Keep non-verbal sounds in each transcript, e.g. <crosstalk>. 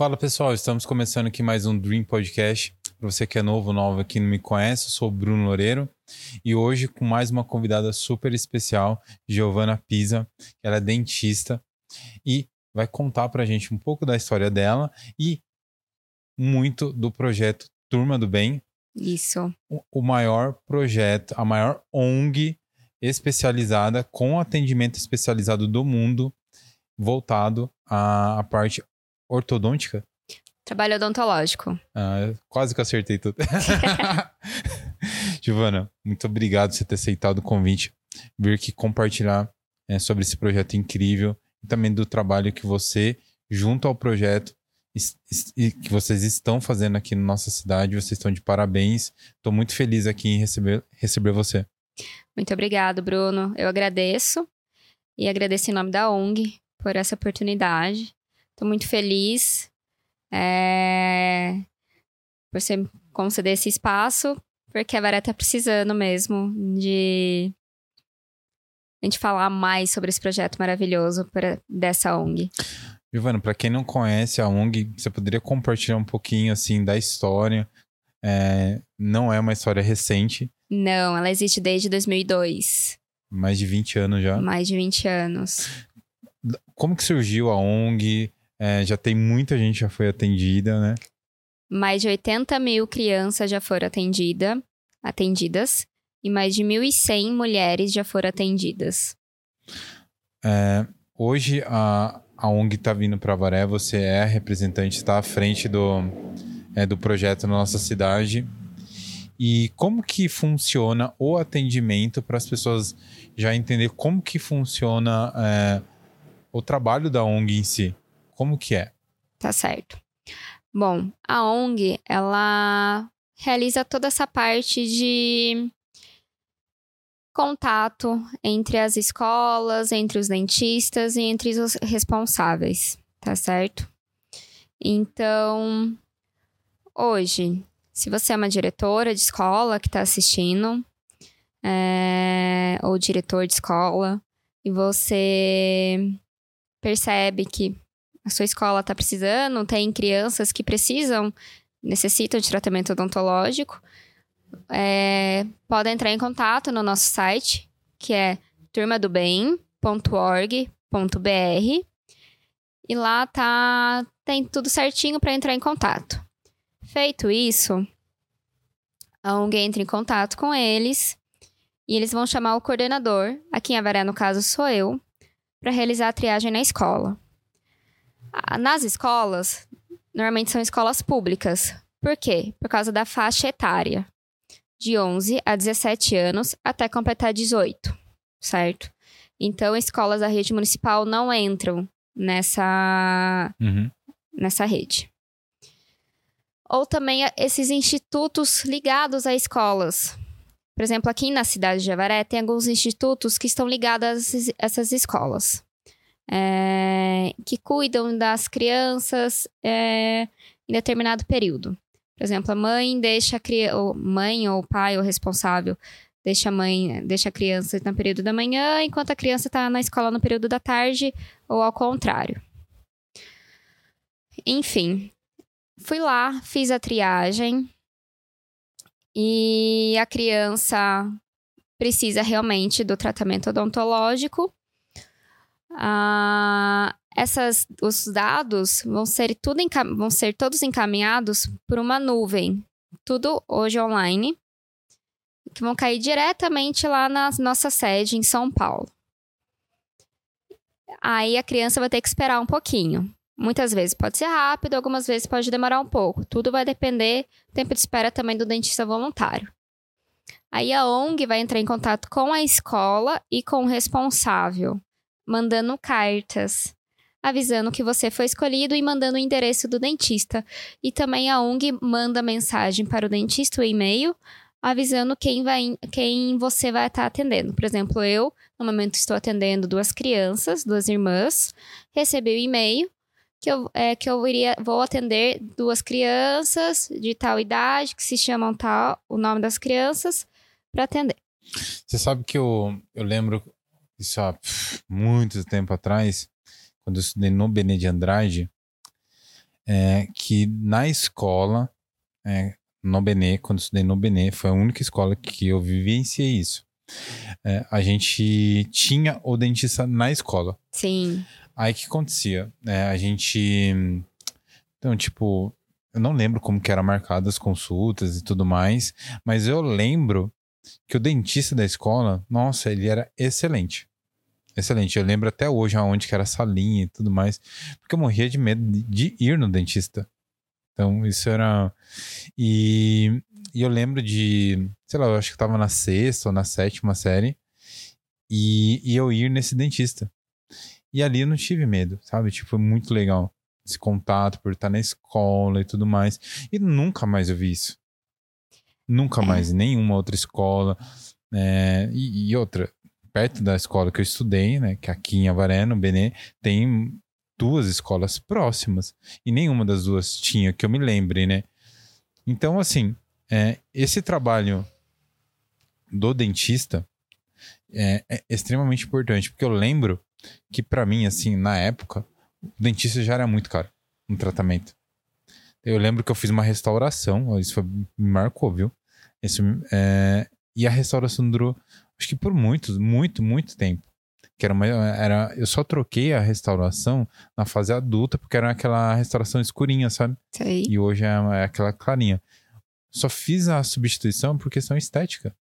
Fala pessoal, estamos começando aqui mais um Dream Podcast. Para você que é novo, nova aqui não me conhece, eu sou o Bruno Loureiro e hoje com mais uma convidada super especial, Giovana Pisa, que ela é dentista e vai contar para a gente um pouco da história dela e muito do projeto Turma do Bem. Isso. O maior projeto, a maior ONG especializada com atendimento especializado do mundo voltado à parte ortodôntica? Trabalho odontológico. Ah, quase que acertei tudo. <laughs> Giovana, muito obrigado por você ter aceitado o convite, vir aqui compartilhar é, sobre esse projeto incrível e também do trabalho que você, junto ao projeto, e que vocês estão fazendo aqui na nossa cidade. Vocês estão de parabéns. Estou muito feliz aqui em receber, receber você. Muito obrigado, Bruno. Eu agradeço e agradeço em nome da ONG por essa oportunidade. Estou muito feliz é, por você conceder esse espaço, porque a Varé está precisando mesmo de a gente falar mais sobre esse projeto maravilhoso pra, dessa ONG. Giovana, para quem não conhece a ONG, você poderia compartilhar um pouquinho assim da história? É, não é uma história recente. Não, ela existe desde 2002. Mais de 20 anos já. Mais de 20 anos. Como que surgiu a ONG? É, já tem muita gente já foi atendida, né? Mais de 80 mil crianças já foram atendida, atendidas e mais de 1.100 mulheres já foram atendidas. É, hoje a, a ONG está vindo para Varé, você é representante, está à frente do, é, do projeto na nossa cidade. E como que funciona o atendimento para as pessoas já entender como que funciona é, o trabalho da ONG em si? Como que é? Tá certo. Bom, a ONG, ela realiza toda essa parte de contato entre as escolas, entre os dentistas e entre os responsáveis, tá certo? Então, hoje, se você é uma diretora de escola que está assistindo, é, ou diretor de escola, e você percebe que a sua escola está precisando, tem crianças que precisam, necessitam de tratamento odontológico, é, podem entrar em contato no nosso site, que é turmadobem.org.br. E lá tá tem tudo certinho para entrar em contato. Feito isso, a ONG entra em contato com eles e eles vão chamar o coordenador, aqui em Avaré, no caso sou eu, para realizar a triagem na escola. Nas escolas, normalmente são escolas públicas. Por quê? Por causa da faixa etária. De 11 a 17 anos até completar 18, certo? Então, escolas da rede municipal não entram nessa, uhum. nessa rede. Ou também esses institutos ligados a escolas. Por exemplo, aqui na cidade de Avaré, tem alguns institutos que estão ligados a essas escolas é, que cuidam das crianças é, em determinado período. Por exemplo, a mãe deixa a criança, ou mãe ou pai ou responsável deixa a mãe, deixa a criança no período da manhã, enquanto a criança está na escola no período da tarde, ou ao contrário. Enfim, fui lá, fiz a triagem e a criança precisa realmente do tratamento odontológico ah, essas, os dados vão ser, tudo vão ser todos encaminhados por uma nuvem, tudo hoje online, que vão cair diretamente lá na nossa sede em São Paulo. Aí a criança vai ter que esperar um pouquinho. Muitas vezes pode ser rápido, algumas vezes pode demorar um pouco. Tudo vai depender do tempo de espera também do dentista voluntário. Aí a ONG vai entrar em contato com a escola e com o responsável mandando cartas, avisando que você foi escolhido e mandando o endereço do dentista. E também a ONG manda mensagem para o dentista, o e-mail, avisando quem, vai, quem você vai estar atendendo. Por exemplo, eu, no momento, estou atendendo duas crianças, duas irmãs, recebi o e-mail que eu, é, que eu iria, vou atender duas crianças de tal idade, que se chamam tal, o nome das crianças, para atender. Você sabe que eu, eu lembro isso há pff, muito tempo atrás, quando eu estudei no Bené de Andrade, é que na escola, é, no Benê, quando eu estudei no Benê, foi a única escola que eu vivenciei isso. É, a gente tinha o dentista na escola. Sim. Aí o que acontecia? É, a gente. Então, tipo, eu não lembro como que era marcadas as consultas e tudo mais, mas eu lembro que o dentista da escola, nossa, ele era excelente. Excelente. Eu lembro até hoje aonde que era a salinha e tudo mais, porque eu morria de medo de, ir no dentista. Então, isso era. E, e, eu lembro de, sei lá, eu acho que tava na sexta ou na sétima série, e, e eu ir nesse dentista. E ali eu não tive medo, sabe? Tipo, foi muito legal esse contato por estar na escola e tudo mais. E nunca mais eu vi isso. Nunca é. mais, em nenhuma outra escola. É, e, e, outra, perto da escola que eu estudei, né, que é aqui em Avaré, no Benê, tem duas escolas próximas. E nenhuma das duas tinha, que eu me lembre, né? Então, assim, é, esse trabalho do dentista é, é extremamente importante, porque eu lembro que para mim, assim, na época, o dentista já era muito caro no tratamento. Eu lembro que eu fiz uma restauração, isso foi, me marcou, viu? Isso, é, e a restauração durou, acho que por muito, muito, muito tempo. Que era, uma, era Eu só troquei a restauração na fase adulta, porque era aquela restauração escurinha, sabe? Sei. E hoje é, é aquela clarinha. Só fiz a substituição por questão estética.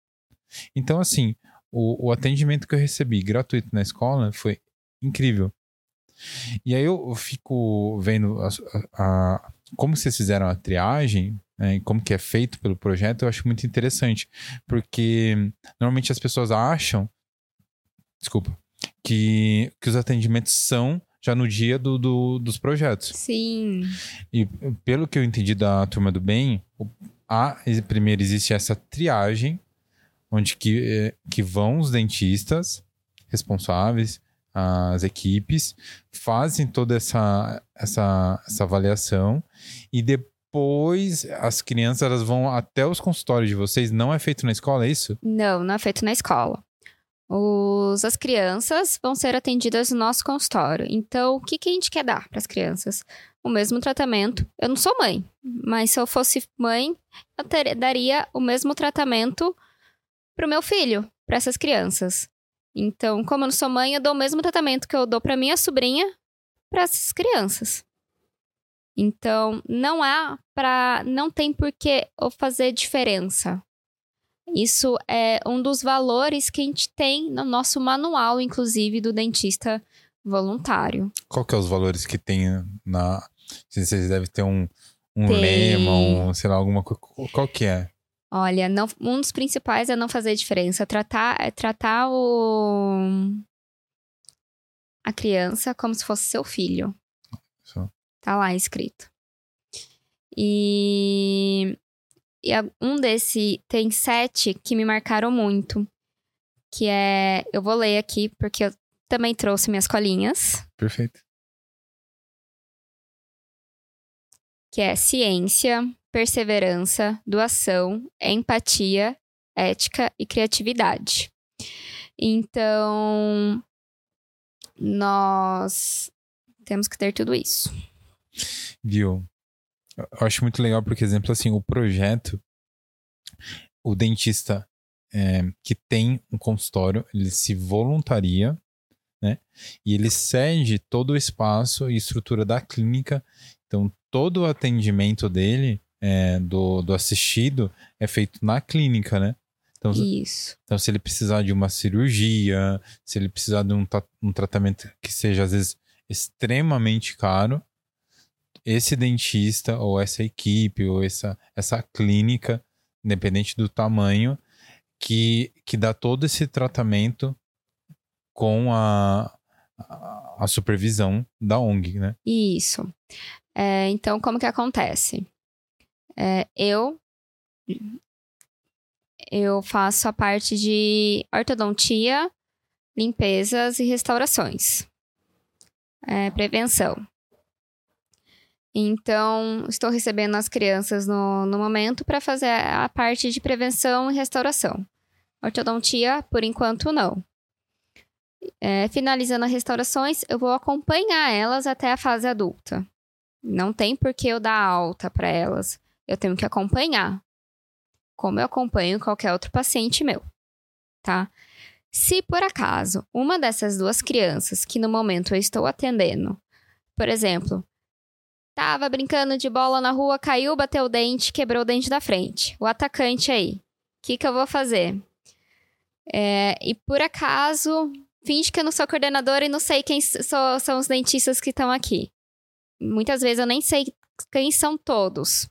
Então, assim, o, o atendimento que eu recebi gratuito na escola foi incrível. E aí eu fico vendo a, a, como vocês fizeram a triagem, né, como que é feito pelo projeto, eu acho muito interessante. Porque normalmente as pessoas acham, desculpa, que, que os atendimentos são já no dia do, do, dos projetos. Sim. E pelo que eu entendi da Turma do Bem, a, primeiro existe essa triagem, onde que, eh, que vão os dentistas responsáveis, as equipes, fazem toda essa, essa, essa avaliação e depois as crianças elas vão até os consultórios de vocês. Não é feito na escola, é isso? Não, não é feito na escola. Os, as crianças vão ser atendidas no nosso consultório. Então, o que, que a gente quer dar para as crianças? O mesmo tratamento. Eu não sou mãe, mas se eu fosse mãe, eu ter, daria o mesmo tratamento para o meu filho, para essas crianças. Então, como eu não sou mãe, eu dou o mesmo tratamento que eu dou para minha sobrinha para essas crianças. Então, não há para não tem por que fazer diferença. Isso é um dos valores que a gente tem no nosso manual, inclusive, do dentista voluntário. Qual que é os valores que tem na... Vocês devem ter um, um lema, um, sei lá, alguma coisa. Qual que é? Olha, não, um dos principais é não fazer diferença. Tratar, é tratar o, a criança como se fosse seu filho. Tá lá escrito. E, e um desse tem sete que me marcaram muito. Que é. Eu vou ler aqui, porque eu também trouxe minhas colinhas. Perfeito. Que é ciência, perseverança, doação, empatia, ética e criatividade. Então, nós temos que ter tudo isso. Viu? Eu acho muito legal porque, exemplo, assim, o projeto, o dentista é, que tem um consultório, ele se voluntaria, né? E ele cede todo o espaço e estrutura da clínica. Então, todo o atendimento dele é, do, do assistido é feito na clínica, né? Então, Isso. Então, se ele precisar de uma cirurgia, se ele precisar de um, um tratamento que seja, às vezes, extremamente caro, esse dentista ou essa equipe ou essa, essa clínica, independente do tamanho, que, que dá todo esse tratamento com a, a, a supervisão da ONG, né? Isso. É, então, como que acontece? É, eu eu faço a parte de ortodontia, limpezas e restaurações. É, prevenção. Então, estou recebendo as crianças no, no momento para fazer a parte de prevenção e restauração. Ortodontia, por enquanto, não. É, finalizando as restaurações, eu vou acompanhar elas até a fase adulta. Não tem por que eu dar alta para elas. Eu tenho que acompanhar. Como eu acompanho qualquer outro paciente meu, tá? Se por acaso uma dessas duas crianças que no momento eu estou atendendo, por exemplo, tava brincando de bola na rua, caiu, bateu o dente, quebrou o dente da frente, o atacante aí, o que, que eu vou fazer? É, e por acaso, finge que eu não sou coordenadora e não sei quem so, são os dentistas que estão aqui. Muitas vezes eu nem sei quem são todos.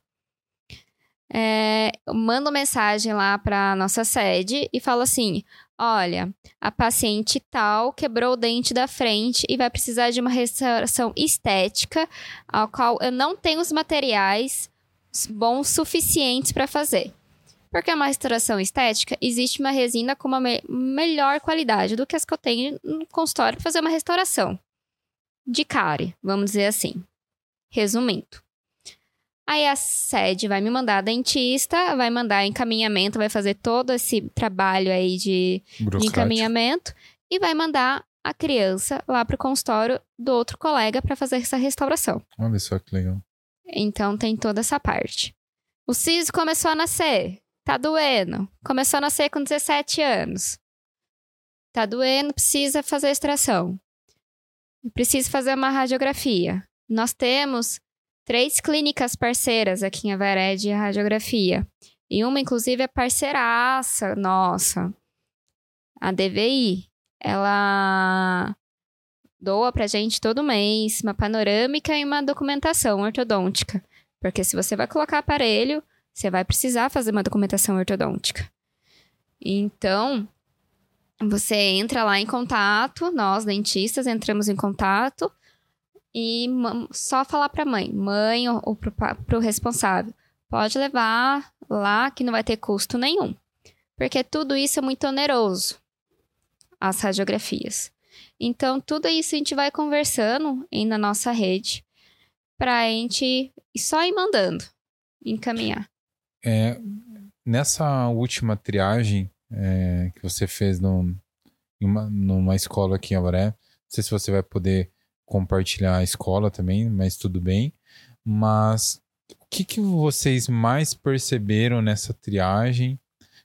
É, eu mando mensagem lá para nossa sede e falo assim: olha, a paciente tal quebrou o dente da frente e vai precisar de uma restauração estética, ao qual eu não tenho os materiais bons suficientes para fazer. Porque uma restauração estética, existe uma resina com uma me melhor qualidade do que as que eu tenho no consultório para fazer uma restauração. De cárie, vamos dizer assim. Resumindo. Aí a sede vai me mandar dentista, vai mandar encaminhamento, vai fazer todo esse trabalho aí de, de encaminhamento e vai mandar a criança lá pro consultório do outro colega para fazer essa restauração. Olha só que legal. Então tem toda essa parte. O siso começou a nascer, tá doendo. Começou a nascer com 17 anos. Tá doendo, precisa fazer extração. Precisa fazer uma radiografia. Nós temos três clínicas parceiras aqui em Avaré de radiografia. E uma, inclusive, é parceiraça nossa. A DVI. Ela doa pra gente todo mês uma panorâmica e uma documentação ortodôntica. Porque se você vai colocar aparelho, você vai precisar fazer uma documentação ortodôntica. Então, você entra lá em contato, nós dentistas entramos em contato e só falar para a mãe, mãe ou, ou para o responsável, pode levar lá que não vai ter custo nenhum. Porque tudo isso é muito oneroso, as radiografias. Então, tudo isso a gente vai conversando aí na nossa rede para a gente só ir mandando, encaminhar. É, nessa última triagem é, que você fez no, uma, numa escola aqui em Avaré, não sei se você vai poder compartilhar a escola também, mas tudo bem. Mas o que, que vocês mais perceberam nessa triagem?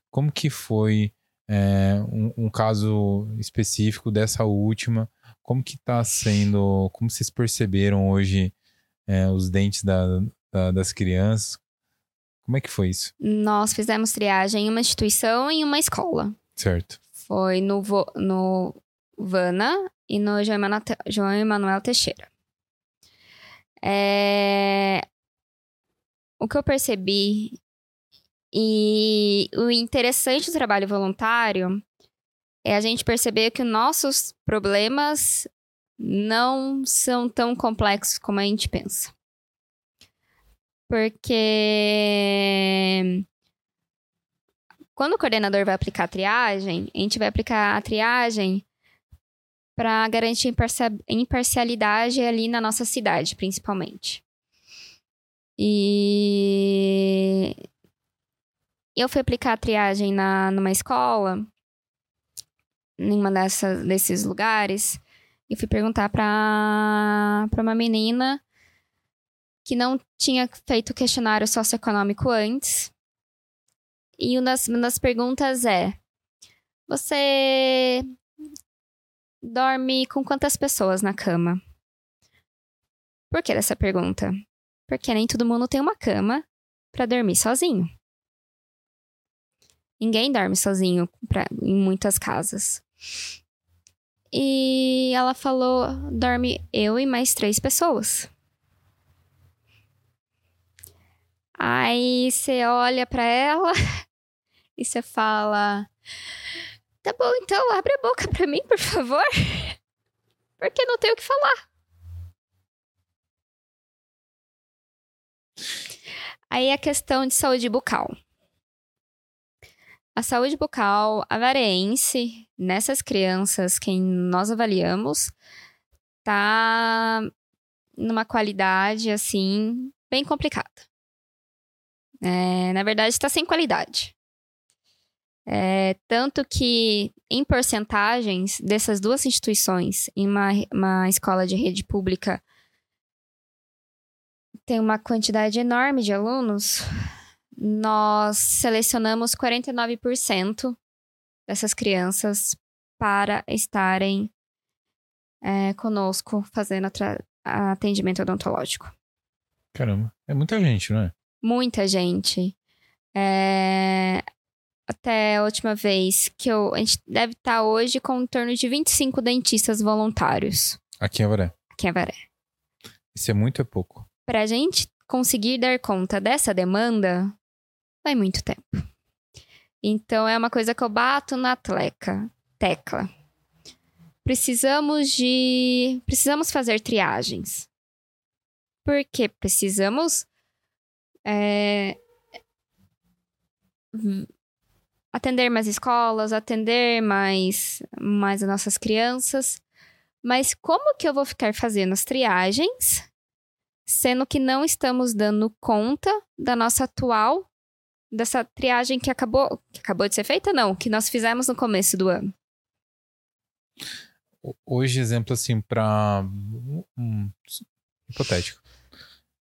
Como que foi é, um, um, caso específico dessa última? Como que está sendo? Como vocês perceberam hoje é, os dentes da, da, das crianças? Como é que foi isso? Nós fizemos triagem em uma instituição e em uma escola. Certo. Foi no, no Vana e no João Emanuel Teixeira. É... O que eu percebi e o interessante do trabalho voluntário é a gente perceber que nossos problemas não são tão complexos como a gente pensa. Porque quando o coordenador vai aplicar a triagem, a gente vai aplicar a triagem para garantir imparcialidade ali na nossa cidade, principalmente. E eu fui aplicar a triagem na, numa escola, em dessas, desses lugares, e fui perguntar para uma menina que não tinha feito questionário socioeconômico antes. E uma das, uma das perguntas é: Você dorme com quantas pessoas na cama? Por que essa pergunta? Porque nem todo mundo tem uma cama para dormir sozinho. Ninguém dorme sozinho pra, em muitas casas. E ela falou: dorme eu e mais três pessoas. Aí você olha para ela <laughs> e você fala: Tá bom, então abre a boca pra mim, por favor. <laughs> Porque não tenho o que falar. Aí a questão de saúde bucal. A saúde bucal avarense, nessas crianças que nós avaliamos, tá numa qualidade, assim, bem complicada. É, na verdade, está sem qualidade. É, tanto que, em porcentagens dessas duas instituições, em uma, uma escola de rede pública tem uma quantidade enorme de alunos, nós selecionamos 49% dessas crianças para estarem é, conosco fazendo atendimento odontológico. Caramba, é muita gente, não é? Muita gente. É, até a última vez que eu. A gente deve estar hoje com em torno de 25 dentistas voluntários. Aqui em Avaré. Aqui em Avaré. Isso é muito é pouco? Para a gente conseguir dar conta dessa demanda, vai muito tempo. Então é uma coisa que eu bato na tleca, tecla. Precisamos de. Precisamos fazer triagens. Porque precisamos é, atender mais escolas, atender mais, mais as nossas crianças. Mas como que eu vou ficar fazendo as triagens, sendo que não estamos dando conta da nossa atual, dessa triagem que acabou, que acabou de ser feita? Não, que nós fizemos no começo do ano. Hoje, exemplo assim, para um, hipotético,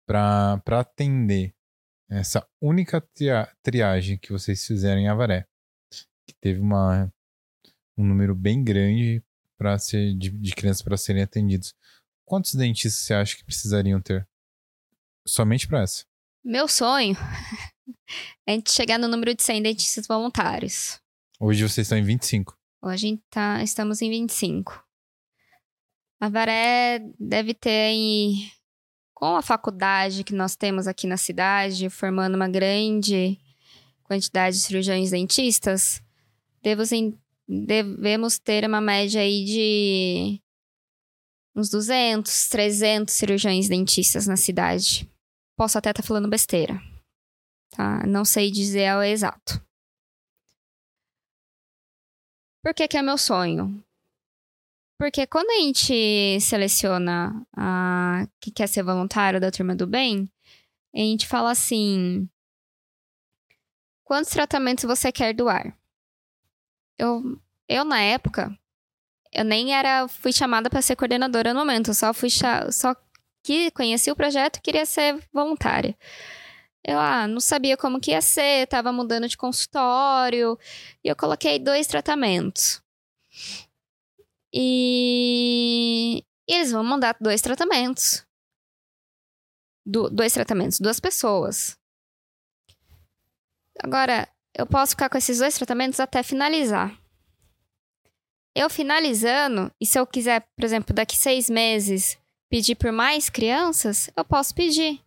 para atender essa única triagem que vocês fizeram em Avaré, teve uma, um número bem grande para ser de, de crianças para serem atendidos. Quantos dentistas você acha que precisariam ter? Somente para essa? Meu sonho <laughs> é a gente chegar no número de 100 dentistas voluntários. Hoje vocês estão em 25. Hoje tá, estamos em 25. Avaré deve ter em com a faculdade que nós temos aqui na cidade, formando uma grande quantidade de cirurgiões dentistas, em, devemos ter uma média aí de uns 200, 300 cirurgiões dentistas na cidade. Posso até estar tá falando besteira, tá? Não sei dizer ao exato. Por que, que é meu sonho? Porque quando a gente seleciona a que quer ser voluntário da turma do bem, a gente fala assim: quantos tratamentos você quer doar? Eu, eu na época, eu nem era fui chamada para ser coordenadora no momento, eu só fui só que conheci o projeto e queria ser voluntária. Eu ah, não sabia como que ia ser, estava mudando de consultório, e eu coloquei dois tratamentos. E, e eles vão mandar dois tratamentos. Do, dois tratamentos, duas pessoas. Agora, eu posso ficar com esses dois tratamentos até finalizar. Eu finalizando, e se eu quiser, por exemplo, daqui seis meses, pedir por mais crianças, eu posso pedir.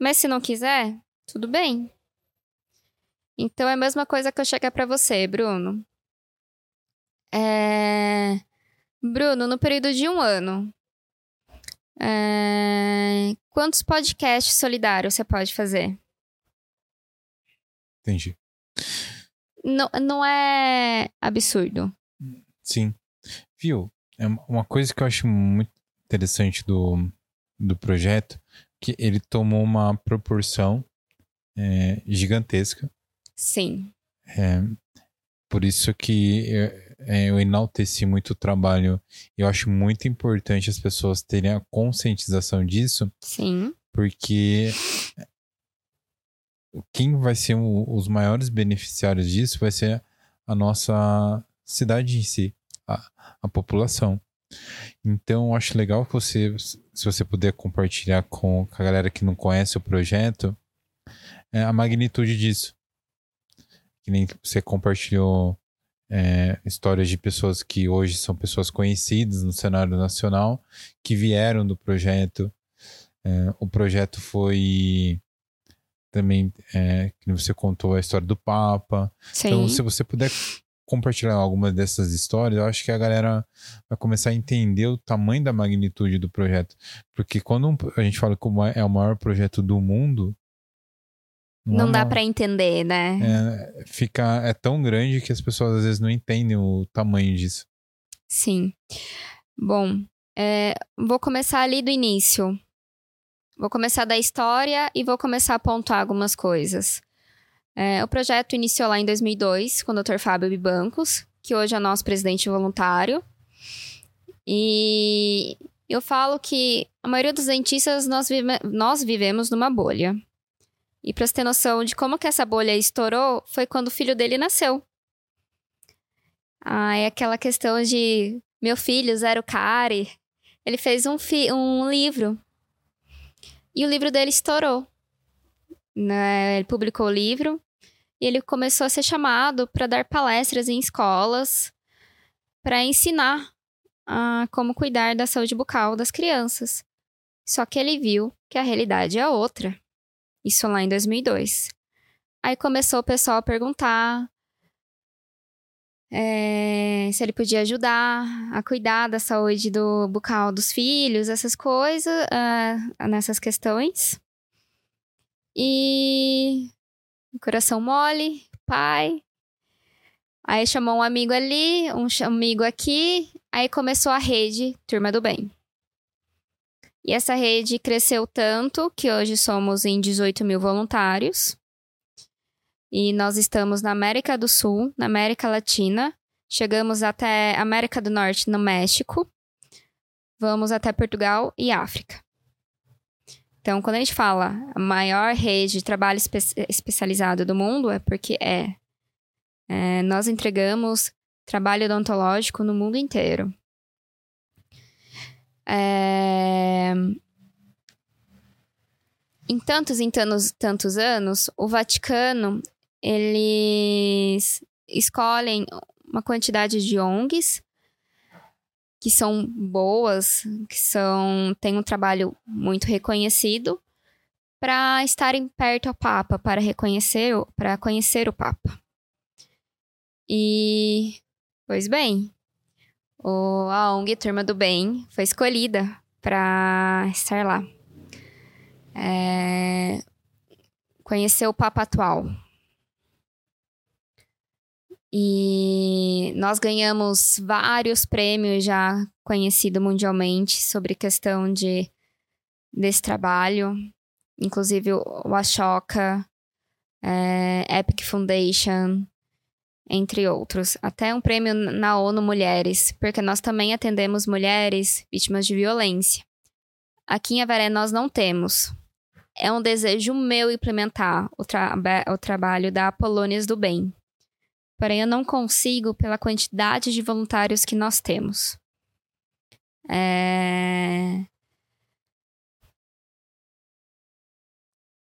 Mas se não quiser, tudo bem. Então é a mesma coisa que eu chegar para você, Bruno. É... Bruno, no período de um ano, é... quantos podcasts solidários você pode fazer? Entendi. Não, não é absurdo. Sim. Viu? É uma coisa que eu acho muito interessante do, do projeto, que ele tomou uma proporção é, gigantesca. Sim. É, por isso que é, eu enalteci muito o trabalho. Eu acho muito importante as pessoas terem a conscientização disso. Sim. Porque quem vai ser o, os maiores beneficiários disso vai ser a nossa cidade em si, a, a população. Então, acho legal que você, se você puder compartilhar com a galera que não conhece o projeto, é, a magnitude disso. Que nem você compartilhou é, histórias de pessoas que hoje são pessoas conhecidas no cenário nacional, que vieram do projeto. É, o projeto foi também, é, que você contou a história do Papa. Sim. Então, se você puder compartilhar alguma dessas histórias, eu acho que a galera vai começar a entender o tamanho da magnitude do projeto. Porque quando a gente fala que é o maior projeto do mundo, não, não dá para entender, né? É, fica, é tão grande que as pessoas às vezes não entendem o tamanho disso. Sim. Bom, é, vou começar ali do início. Vou começar da história e vou começar a pontuar algumas coisas. É, o projeto iniciou lá em 2002 com o Dr. Fábio Bibancos, que hoje é nosso presidente voluntário. E, Eu falo que a maioria dos dentistas nós, vive nós vivemos numa bolha. E para você ter noção de como que essa bolha estourou, foi quando o filho dele nasceu. Ah, é aquela questão de meu filho, Zero Cari, ele fez um, um livro. E o livro dele estourou. Né? Ele publicou o livro e ele começou a ser chamado para dar palestras em escolas para ensinar a como cuidar da saúde bucal das crianças. Só que ele viu que a realidade é outra. Isso lá em 2002. Aí começou o pessoal a perguntar é, se ele podia ajudar a cuidar da saúde do bucal dos filhos, essas coisas, uh, nessas questões. E coração mole, pai. Aí chamou um amigo ali, um amigo aqui, aí começou a rede Turma do Bem. E essa rede cresceu tanto que hoje somos em 18 mil voluntários. E nós estamos na América do Sul, na América Latina, chegamos até América do Norte, no México, vamos até Portugal e África. Então, quando a gente fala a maior rede de trabalho espe especializado do mundo, é porque é, é. Nós entregamos trabalho odontológico no mundo inteiro. É, em tantos e tantos, tantos anos, o Vaticano eles escolhem uma quantidade de ONGs que são boas, que são têm um trabalho muito reconhecido para estarem perto ao Papa, para reconhecer, para conhecer o Papa. E pois bem, o, a ONG Turma do Bem foi escolhida para estar lá. É, conhecer o Papa atual, e nós ganhamos vários prêmios já conhecidos mundialmente sobre questão de desse trabalho, inclusive o Ashoka, é, Epic Foundation, entre outros. Até um prêmio na ONU Mulheres, porque nós também atendemos mulheres vítimas de violência. Aqui em Avaré nós não temos. É um desejo meu implementar o, tra o trabalho da Polônias do Bem porém eu não consigo pela quantidade de voluntários que nós temos. É...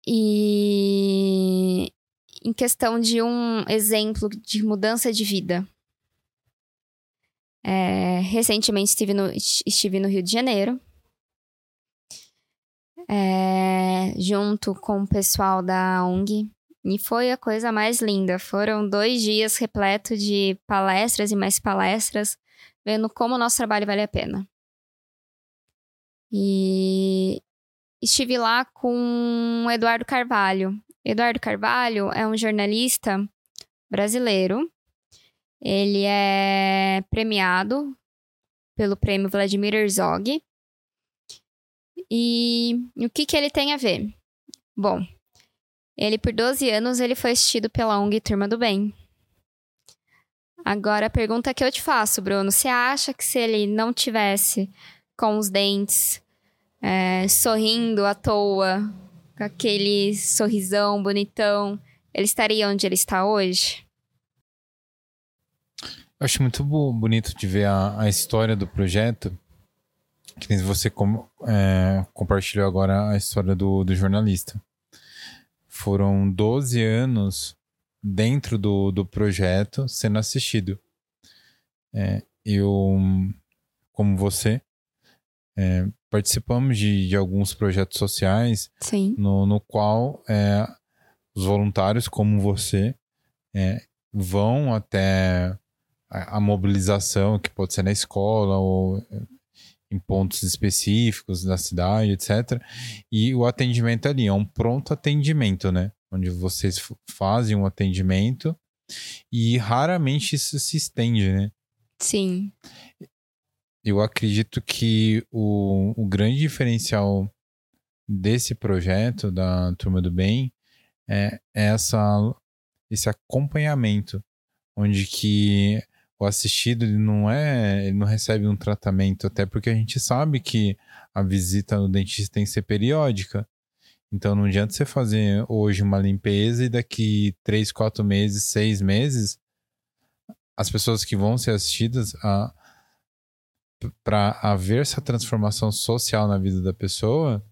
E em questão de um exemplo de mudança de vida. É... recentemente estive no, estive no Rio de Janeiro. É... junto com o pessoal da ONG e foi a coisa mais linda. Foram dois dias repletos de palestras e mais palestras, vendo como o nosso trabalho vale a pena. E estive lá com o Eduardo Carvalho. Eduardo Carvalho é um jornalista brasileiro. Ele é premiado pelo prêmio Vladimir Herzog. E o que, que ele tem a ver? Bom, ele, por 12 anos, ele foi assistido pela ONG Turma do Bem. Agora, a pergunta que eu te faço, Bruno. Você acha que se ele não tivesse com os dentes, é, sorrindo à toa, com aquele sorrisão bonitão, ele estaria onde ele está hoje? Eu acho muito bonito de ver a, a história do projeto. Que você com, é, compartilhou agora a história do, do jornalista foram 12 anos dentro do, do projeto sendo assistido. É, eu, como você, é, participamos de, de, alguns projetos sociais no, no qual é, os voluntários, como você, é, vão até a, a, mobilização, que pode ser na escola ou em pontos específicos da cidade, etc. E o atendimento ali é um pronto atendimento, né? Onde vocês fazem um atendimento e raramente isso se estende, né? Sim. Eu acredito que o, o grande diferencial desse projeto da Turma do Bem é essa, esse acompanhamento, onde que o assistido ele não é, ele não recebe um tratamento, até porque a gente sabe que a visita no dentista tem que ser periódica. Então não adianta você fazer hoje uma limpeza e daqui três, quatro meses, seis meses, as pessoas que vão ser assistidas a para haver essa transformação social na vida da pessoa,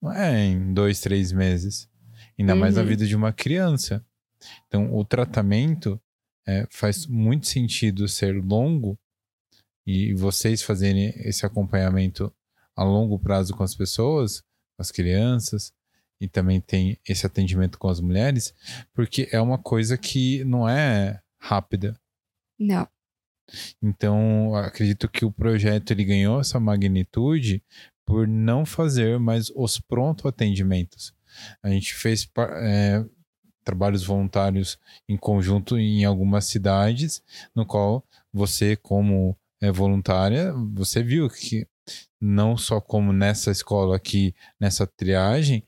não é em dois, três meses. Ainda uhum. mais na uhum. vida de uma criança. Então, o tratamento é, faz muito sentido ser longo e vocês fazerem esse acompanhamento a longo prazo com as pessoas, com as crianças, e também tem esse atendimento com as mulheres, porque é uma coisa que não é rápida. Não. Então, acredito que o projeto ele ganhou essa magnitude por não fazer mais os pronto atendimentos. A gente fez é, trabalhos voluntários em conjunto em algumas cidades, no qual você, como é, voluntária, você viu que não só como nessa escola aqui, nessa triagem,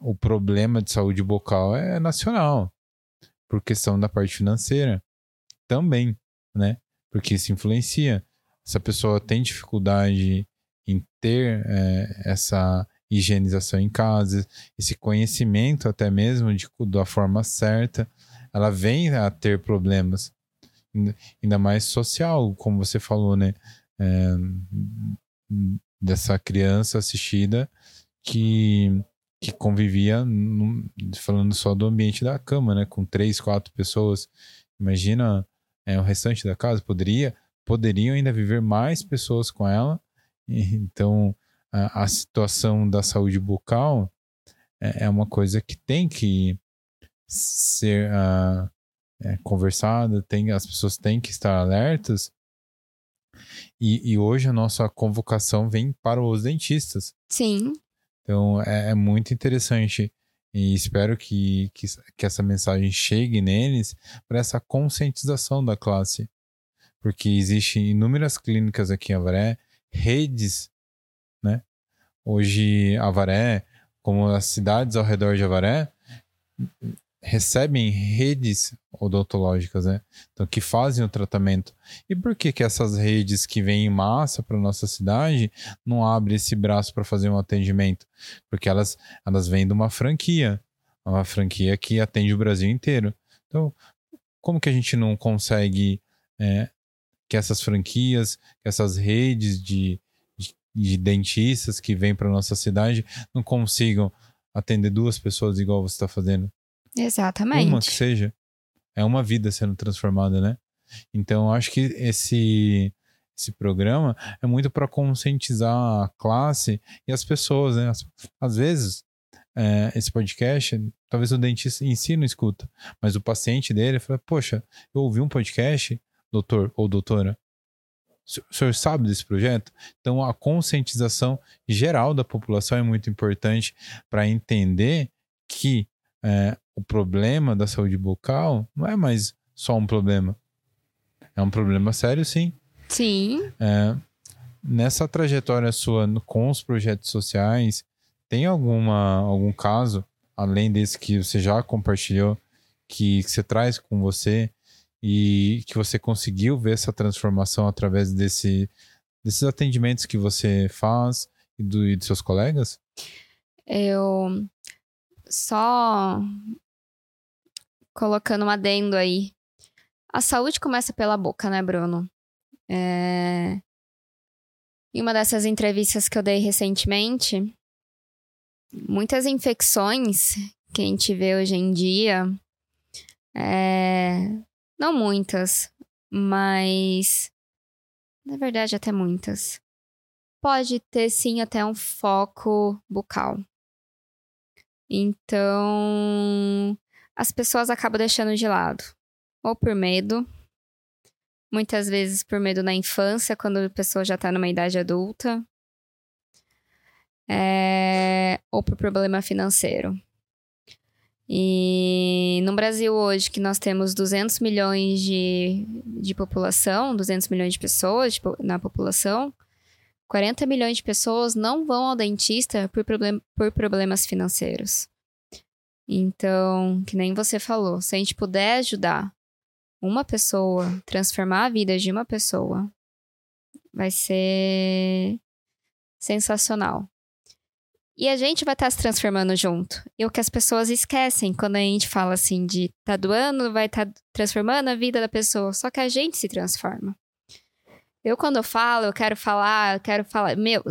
o problema de saúde bucal é nacional, por questão da parte financeira também, né? Porque isso influencia. Se a pessoa tem dificuldade em ter é, essa higienização em casa, esse conhecimento até mesmo de, da forma certa, ela vem a ter problemas, ainda mais social, como você falou, né? É, dessa criança assistida que, que convivia, falando só do ambiente da cama, né? Com três, quatro pessoas. Imagina é, o restante da casa, poderia, poderiam ainda viver mais pessoas com ela. Então, a, a situação da saúde bucal é, é, uma coisa que tem que ser uh, é, conversada, tem, as pessoas têm que estar alertas. E, e, hoje a nossa convocação vem para os dentistas. Sim. Então é, é muito interessante e espero que, que, que essa mensagem chegue neles para essa conscientização da classe. Porque existem inúmeras clínicas aqui em Avaré, redes? Hoje, Avaré, como as cidades ao redor de Avaré, recebem redes odontológicas, né? Então, que fazem o tratamento. E por que que essas redes que vêm em massa para nossa cidade não abrem esse braço para fazer um atendimento? Porque elas, elas vêm de uma franquia, uma franquia que atende o Brasil inteiro. Então, como que a gente não consegue é, que essas franquias, que essas redes de, de dentistas que vêm para nossa cidade não consigam atender duas pessoas igual você está fazendo. Exatamente. Uma que seja. É uma vida sendo transformada, né? Então, acho que esse, esse programa é muito para conscientizar a classe e as pessoas, né? Às, vezes, é, esse podcast, talvez o dentista em si não escuta, mas o paciente dele fala: Poxa, eu ouvi um podcast, doutor ou doutora, o senhor sabe desse projeto? Então, a conscientização geral da população é muito importante para entender que é, o problema da saúde bucal não é mais só um problema. É um problema sério, sim. Sim. É, nessa trajetória sua com os projetos sociais, tem alguma, algum caso, além desse que você já compartilhou, que, que você traz com você, e que você conseguiu ver essa transformação através desse, desses atendimentos que você faz e, do, e dos seus colegas? Eu só colocando um adendo aí. A saúde começa pela boca, né, Bruno? É... Em uma dessas entrevistas que eu dei recentemente, muitas infecções que a gente vê hoje em dia é... Não muitas, mas. Na verdade, até muitas. Pode ter sim até um foco bucal. Então, as pessoas acabam deixando de lado. Ou por medo. Muitas vezes por medo na infância, quando a pessoa já está numa idade adulta. É... Ou por problema financeiro. E no Brasil hoje, que nós temos 200 milhões de, de população, 200 milhões de pessoas de, na população, 40 milhões de pessoas não vão ao dentista por, problem, por problemas financeiros. Então, que nem você falou, se a gente puder ajudar uma pessoa, transformar a vida de uma pessoa, vai ser sensacional. E a gente vai estar tá se transformando junto. E o que as pessoas esquecem quando a gente fala assim de tá doando, vai estar tá transformando a vida da pessoa. Só que a gente se transforma. Eu, quando eu falo, eu quero falar, eu quero falar. Meu,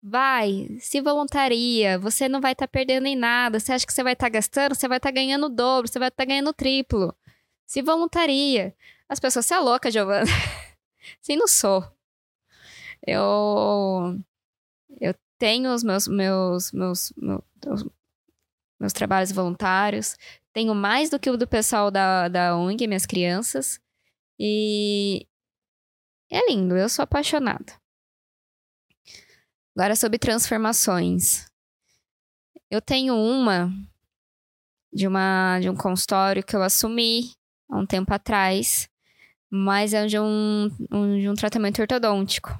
vai, se voluntaria. Você não vai estar tá perdendo em nada. Você acha que você vai estar tá gastando? Você vai estar tá ganhando o dobro, você vai estar tá ganhando o triplo. Se voluntaria. As pessoas, você é louca, Giovana. <laughs> Sim, não sou. Eu. Eu tenho os meus, meus, meus, meus, meus trabalhos voluntários, tenho mais do que o do pessoal da, da ONG, minhas crianças, e é lindo, eu sou apaixonada. Agora sobre transformações. Eu tenho uma de uma de um consultório que eu assumi há um tempo atrás, mas é de um, um, de um tratamento ortodôntico.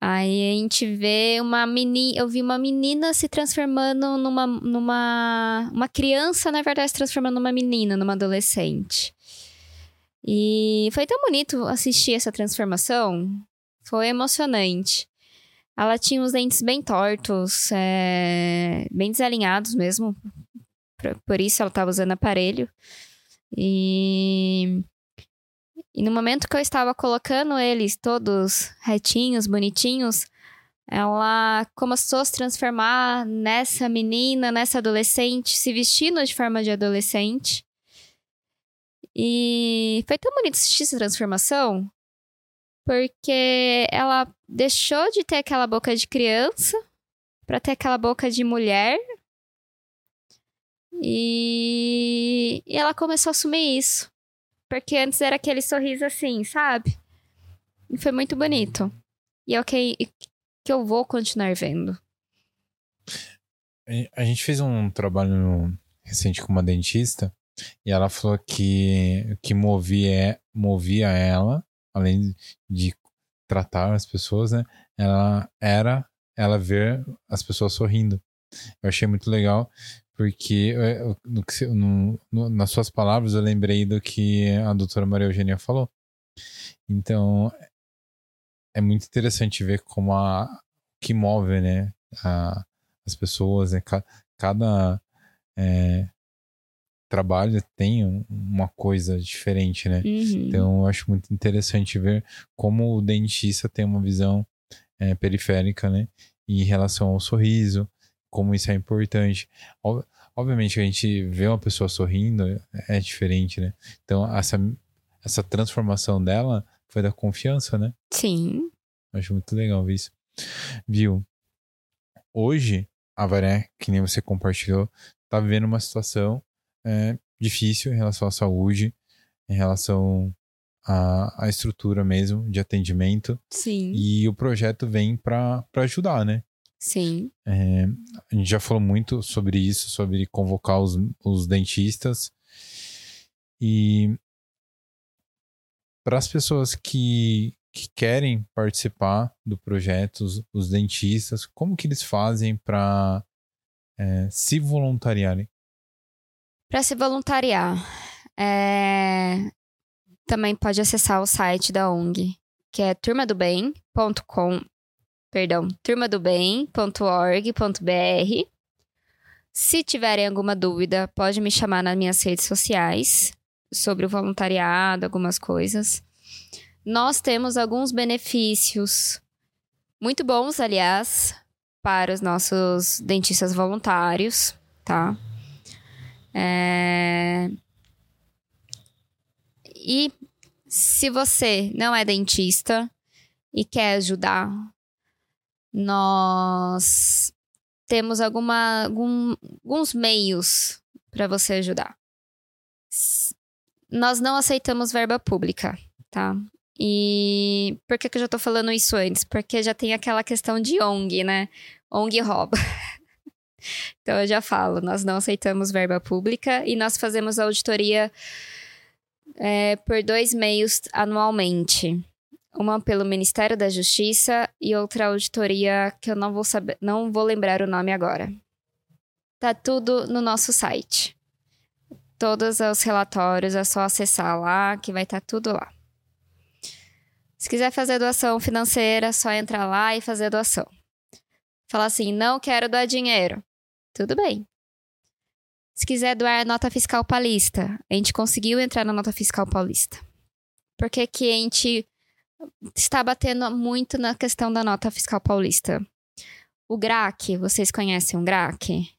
Aí a gente vê uma menina. Eu vi uma menina se transformando numa. numa uma criança, na verdade, se transformando numa menina, numa adolescente. E foi tão bonito assistir essa transformação. Foi emocionante. Ela tinha os dentes bem tortos, é, bem desalinhados mesmo. Por, isso ela estava usando aparelho. E e no momento que eu estava colocando eles todos retinhos, bonitinhos, ela começou a se transformar nessa menina, nessa adolescente, se vestindo de forma de adolescente. E foi tão bonito assistir essa transformação, porque ela deixou de ter aquela boca de criança para ter aquela boca de mulher. E, e ela começou a assumir isso. Porque antes era aquele sorriso assim, sabe? E foi muito bonito. E é o que, que eu vou continuar vendo. A gente fez um trabalho recente com uma dentista e ela falou que que movia, movia ela, além de tratar as pessoas, né? Ela era ela ver as pessoas sorrindo. Eu achei muito legal porque é, no, no, no, nas suas palavras eu lembrei do que a doutora Maria Eugênia falou. Então é muito interessante ver como a que move, né, a, as pessoas, né, cada é, trabalho tem uma coisa diferente, né? Uhum. Então eu acho muito interessante ver como o dentista tem uma visão é, periférica, né, em relação ao sorriso, como isso é importante. Obviamente, a gente vê uma pessoa sorrindo é diferente, né? Então, essa, essa transformação dela foi da confiança, né? Sim. Acho muito legal ver isso. Viu? Hoje, a Varé, que nem você compartilhou, tá vivendo uma situação é, difícil em relação à saúde, em relação à, à estrutura mesmo de atendimento. Sim. E o projeto vem para ajudar, né? Sim. É, a gente já falou muito sobre isso, sobre convocar os, os dentistas. E para as pessoas que, que querem participar do projeto, os, os dentistas, como que eles fazem para é, se voluntariarem? Para se voluntariar, é... também pode acessar o site da ONG, que é turmadobem.com perdão, turmadobem.org.br. Se tiverem alguma dúvida, pode me chamar nas minhas redes sociais sobre o voluntariado, algumas coisas. Nós temos alguns benefícios muito bons, aliás, para os nossos dentistas voluntários, tá? É... E se você não é dentista e quer ajudar nós temos alguma, algum, alguns meios para você ajudar. Nós não aceitamos verba pública, tá? E por que, que eu já tô falando isso antes? Porque já tem aquela questão de ONG, né? ONG rouba. <laughs> então eu já falo, nós não aceitamos verba pública e nós fazemos auditoria é, por dois meios anualmente uma pelo Ministério da Justiça e outra auditoria que eu não vou saber, não vou lembrar o nome agora. Tá tudo no nosso site. todos os relatórios, é só acessar lá que vai estar tá tudo lá. Se quiser fazer doação financeira, é só entrar lá e fazer doação. Falar assim, não quero doar dinheiro. Tudo bem. Se quiser doar nota fiscal paulista, a gente conseguiu entrar na nota fiscal paulista. Porque que a gente está batendo muito na questão da nota fiscal paulista. O GRAC, vocês conhecem o GRAC?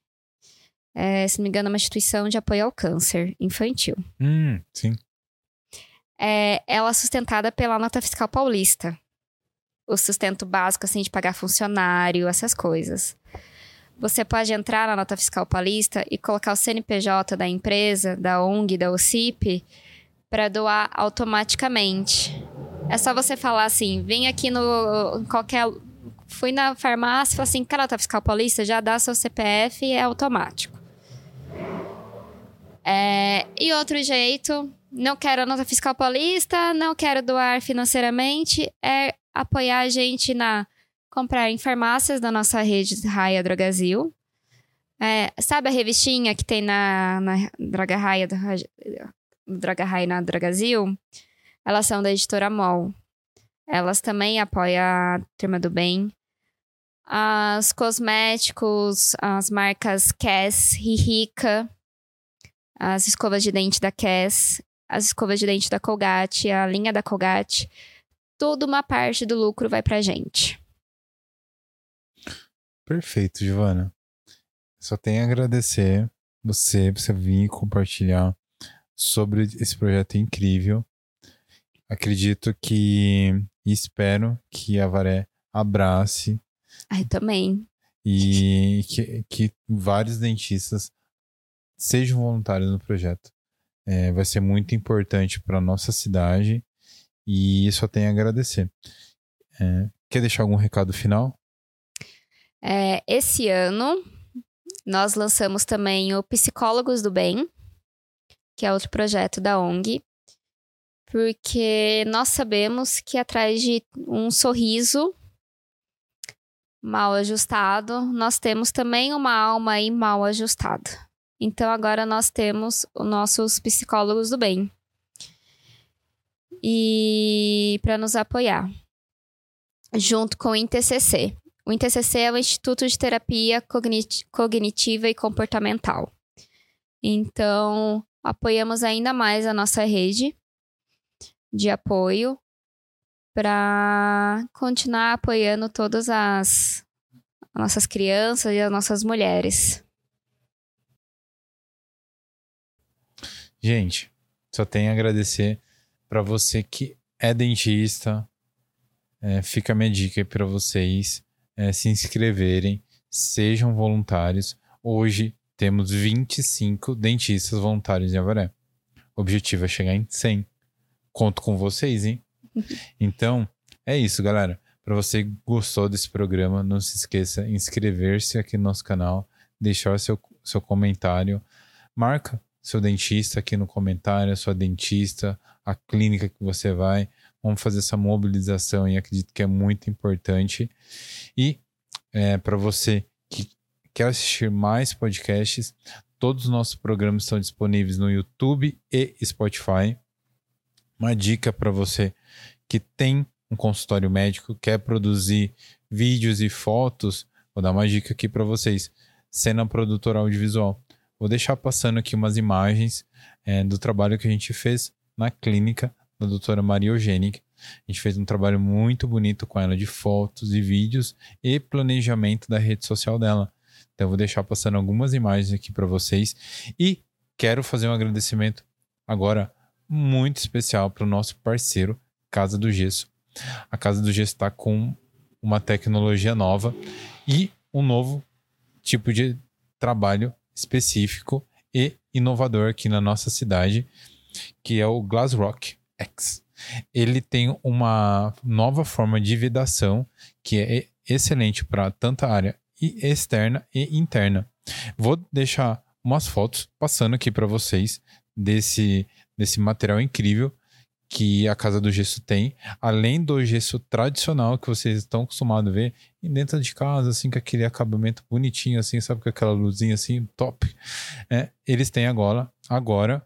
É, se não me engano, é uma instituição de apoio ao câncer infantil. Hum, sim. É, ela é sustentada pela nota fiscal paulista. O sustento básico, assim, de pagar funcionário, essas coisas. Você pode entrar na nota fiscal paulista e colocar o CNPJ da empresa, da ONG, da OCIP, para doar automaticamente. É só você falar assim, vem aqui no qualquer fui na farmácia, falei assim, cara, nota fiscal paulista, já dá seu CPF e é automático. É, e outro jeito, não quero a nota fiscal paulista, não quero doar financeiramente, é apoiar a gente na comprar em farmácias da nossa rede Raia Drogazil. É, sabe a revistinha que tem na, na Droga Raia, Droga Raia na Drogazil? Elas são da editora MOL. Elas também apoiam a Turma do Bem. As cosméticos, as marcas Cass, Rica, as escovas de dente da Cass, as escovas de dente da Colgate, a linha da Colgate, tudo uma parte do lucro vai pra gente. Perfeito, Giovana. Só tenho a agradecer você, você vir compartilhar sobre esse projeto incrível. Acredito que e espero que a Varé abrace. Ai, também. E que, que vários dentistas sejam voluntários no projeto. É, vai ser muito importante para nossa cidade e só tenho a agradecer. É, quer deixar algum recado final? É, esse ano nós lançamos também o Psicólogos do Bem, que é outro projeto da ONG, porque nós sabemos que atrás de um sorriso mal ajustado, nós temos também uma alma aí mal ajustada. Então agora nós temos os nossos psicólogos do bem. E para nos apoiar, junto com o INTCC. O INTCC é o Instituto de Terapia Cognitiva e Comportamental. Então, apoiamos ainda mais a nossa rede de apoio para continuar apoiando todas as nossas crianças e as nossas mulheres. Gente, só tenho a agradecer para você que é dentista. É, fica a minha dica para vocês é, se inscreverem, sejam voluntários. Hoje temos 25 dentistas voluntários em Avaré. O objetivo é chegar em 100. Conto com vocês, hein? <laughs> Então, é isso, galera. Para você que gostou desse programa, não se esqueça de inscrever-se aqui no nosso canal, deixar seu, seu comentário. Marca seu dentista aqui no comentário, sua dentista, a clínica que você vai. Vamos fazer essa mobilização e acredito que é muito importante. E é, para você que quer assistir mais podcasts, todos os nossos programas estão disponíveis no YouTube e Spotify. Uma dica para você que tem um consultório médico, quer produzir vídeos e fotos, vou dar uma dica aqui para vocês. Cena produtora audiovisual. Vou deixar passando aqui umas imagens é, do trabalho que a gente fez na clínica da doutora Maria Eugênica. A gente fez um trabalho muito bonito com ela de fotos e vídeos e planejamento da rede social dela. Então vou deixar passando algumas imagens aqui para vocês e quero fazer um agradecimento agora muito especial para o nosso parceiro Casa do Gesso. A Casa do Gesso está com uma tecnologia nova e um novo tipo de trabalho específico e inovador aqui na nossa cidade, que é o Glass Rock X. Ele tem uma nova forma de vedação que é excelente para tanta área externa e interna. Vou deixar umas fotos passando aqui para vocês desse, desse material incrível que a Casa do Gesso tem, além do gesso tradicional que vocês estão acostumados a ver, e dentro de casa, assim, com aquele acabamento bonitinho, assim, sabe, com aquela luzinha assim, top. É, eles têm agora, agora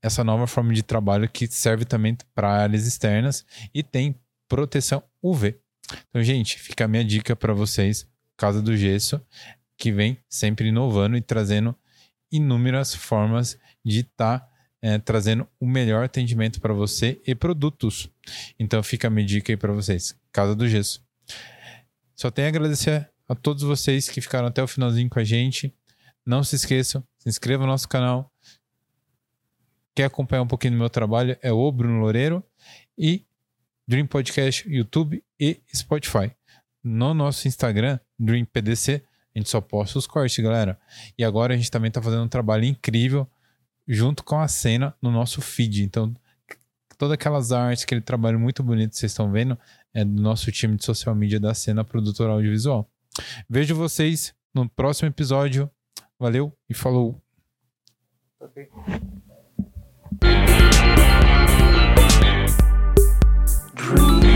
essa nova forma de trabalho que serve também para áreas externas e tem proteção UV. Então, gente, fica a minha dica para vocês, Casa do Gesso, que vem sempre inovando e trazendo inúmeras formas de estar tá, é, trazendo o melhor atendimento para você e produtos. Então, fica a minha dica aí para vocês, Casa do Gesso. Só tenho a agradecer a todos vocês que ficaram até o finalzinho com a gente. Não se esqueçam, se inscreva no nosso canal, quer acompanhar um pouquinho do meu trabalho, é o Bruno Loureiro e Dream Podcast, YouTube e Spotify. No nosso Instagram, Dream PDC, a gente só posta os cortes, galera. E agora a gente também está fazendo um trabalho incrível junto com a cena no nosso feed. Então, todas aquelas artes, aquele trabalho muito bonito que vocês estão vendo, é do nosso time de social media da cena produtora audiovisual. Vejo vocês no próximo episódio. Valeu e falou! Okay. Dream.